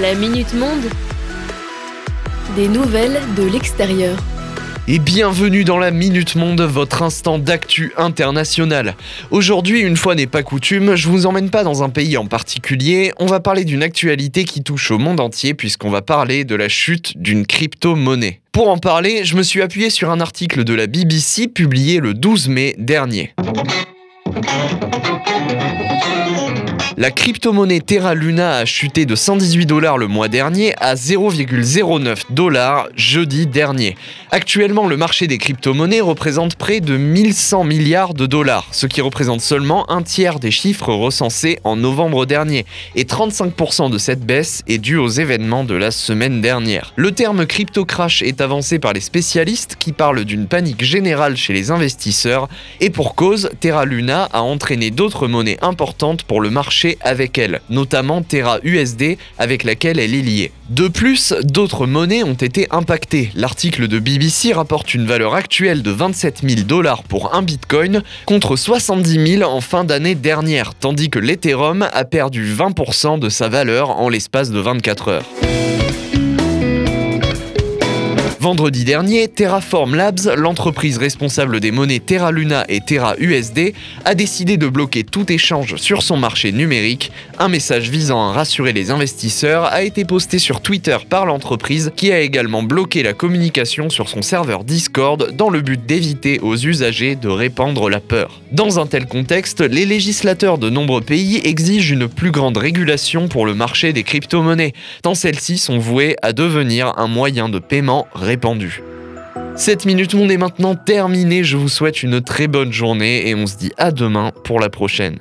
La Minute Monde. Des nouvelles de l'extérieur. Et bienvenue dans la Minute Monde, votre instant d'actu international. Aujourd'hui, une fois n'est pas coutume, je vous emmène pas dans un pays en particulier, on va parler d'une actualité qui touche au monde entier puisqu'on va parler de la chute d'une crypto-monnaie. Pour en parler, je me suis appuyé sur un article de la BBC publié le 12 mai dernier. La crypto-monnaie Terra Luna a chuté de 118 dollars le mois dernier à 0,09 dollars jeudi dernier. Actuellement, le marché des crypto-monnaies représente près de 1100 milliards de dollars, ce qui représente seulement un tiers des chiffres recensés en novembre dernier. Et 35% de cette baisse est due aux événements de la semaine dernière. Le terme crypto crash est avancé par les spécialistes qui parlent d'une panique générale chez les investisseurs et pour cause, Terra Luna a entraîné d'autres monnaies importantes pour le marché avec elle, notamment Terra USD avec laquelle elle est liée. De plus, d'autres monnaies ont été impactées. L'article de BBC rapporte une valeur actuelle de 27 000 dollars pour un bitcoin contre 70 000 en fin d'année dernière, tandis que l'Ethereum a perdu 20% de sa valeur en l'espace de 24 heures. Vendredi dernier, Terraform Labs, l'entreprise responsable des monnaies Terra Luna et Terra USD, a décidé de bloquer tout échange sur son marché numérique. Un message visant à rassurer les investisseurs a été posté sur Twitter par l'entreprise qui a également bloqué la communication sur son serveur Discord dans le but d'éviter aux usagers de répandre la peur. Dans un tel contexte, les législateurs de nombreux pays exigent une plus grande régulation pour le marché des crypto-monnaies, tant celles-ci sont vouées à devenir un moyen de paiement Cette Minute Monde est maintenant terminée, je vous souhaite une très bonne journée et on se dit à demain pour la prochaine.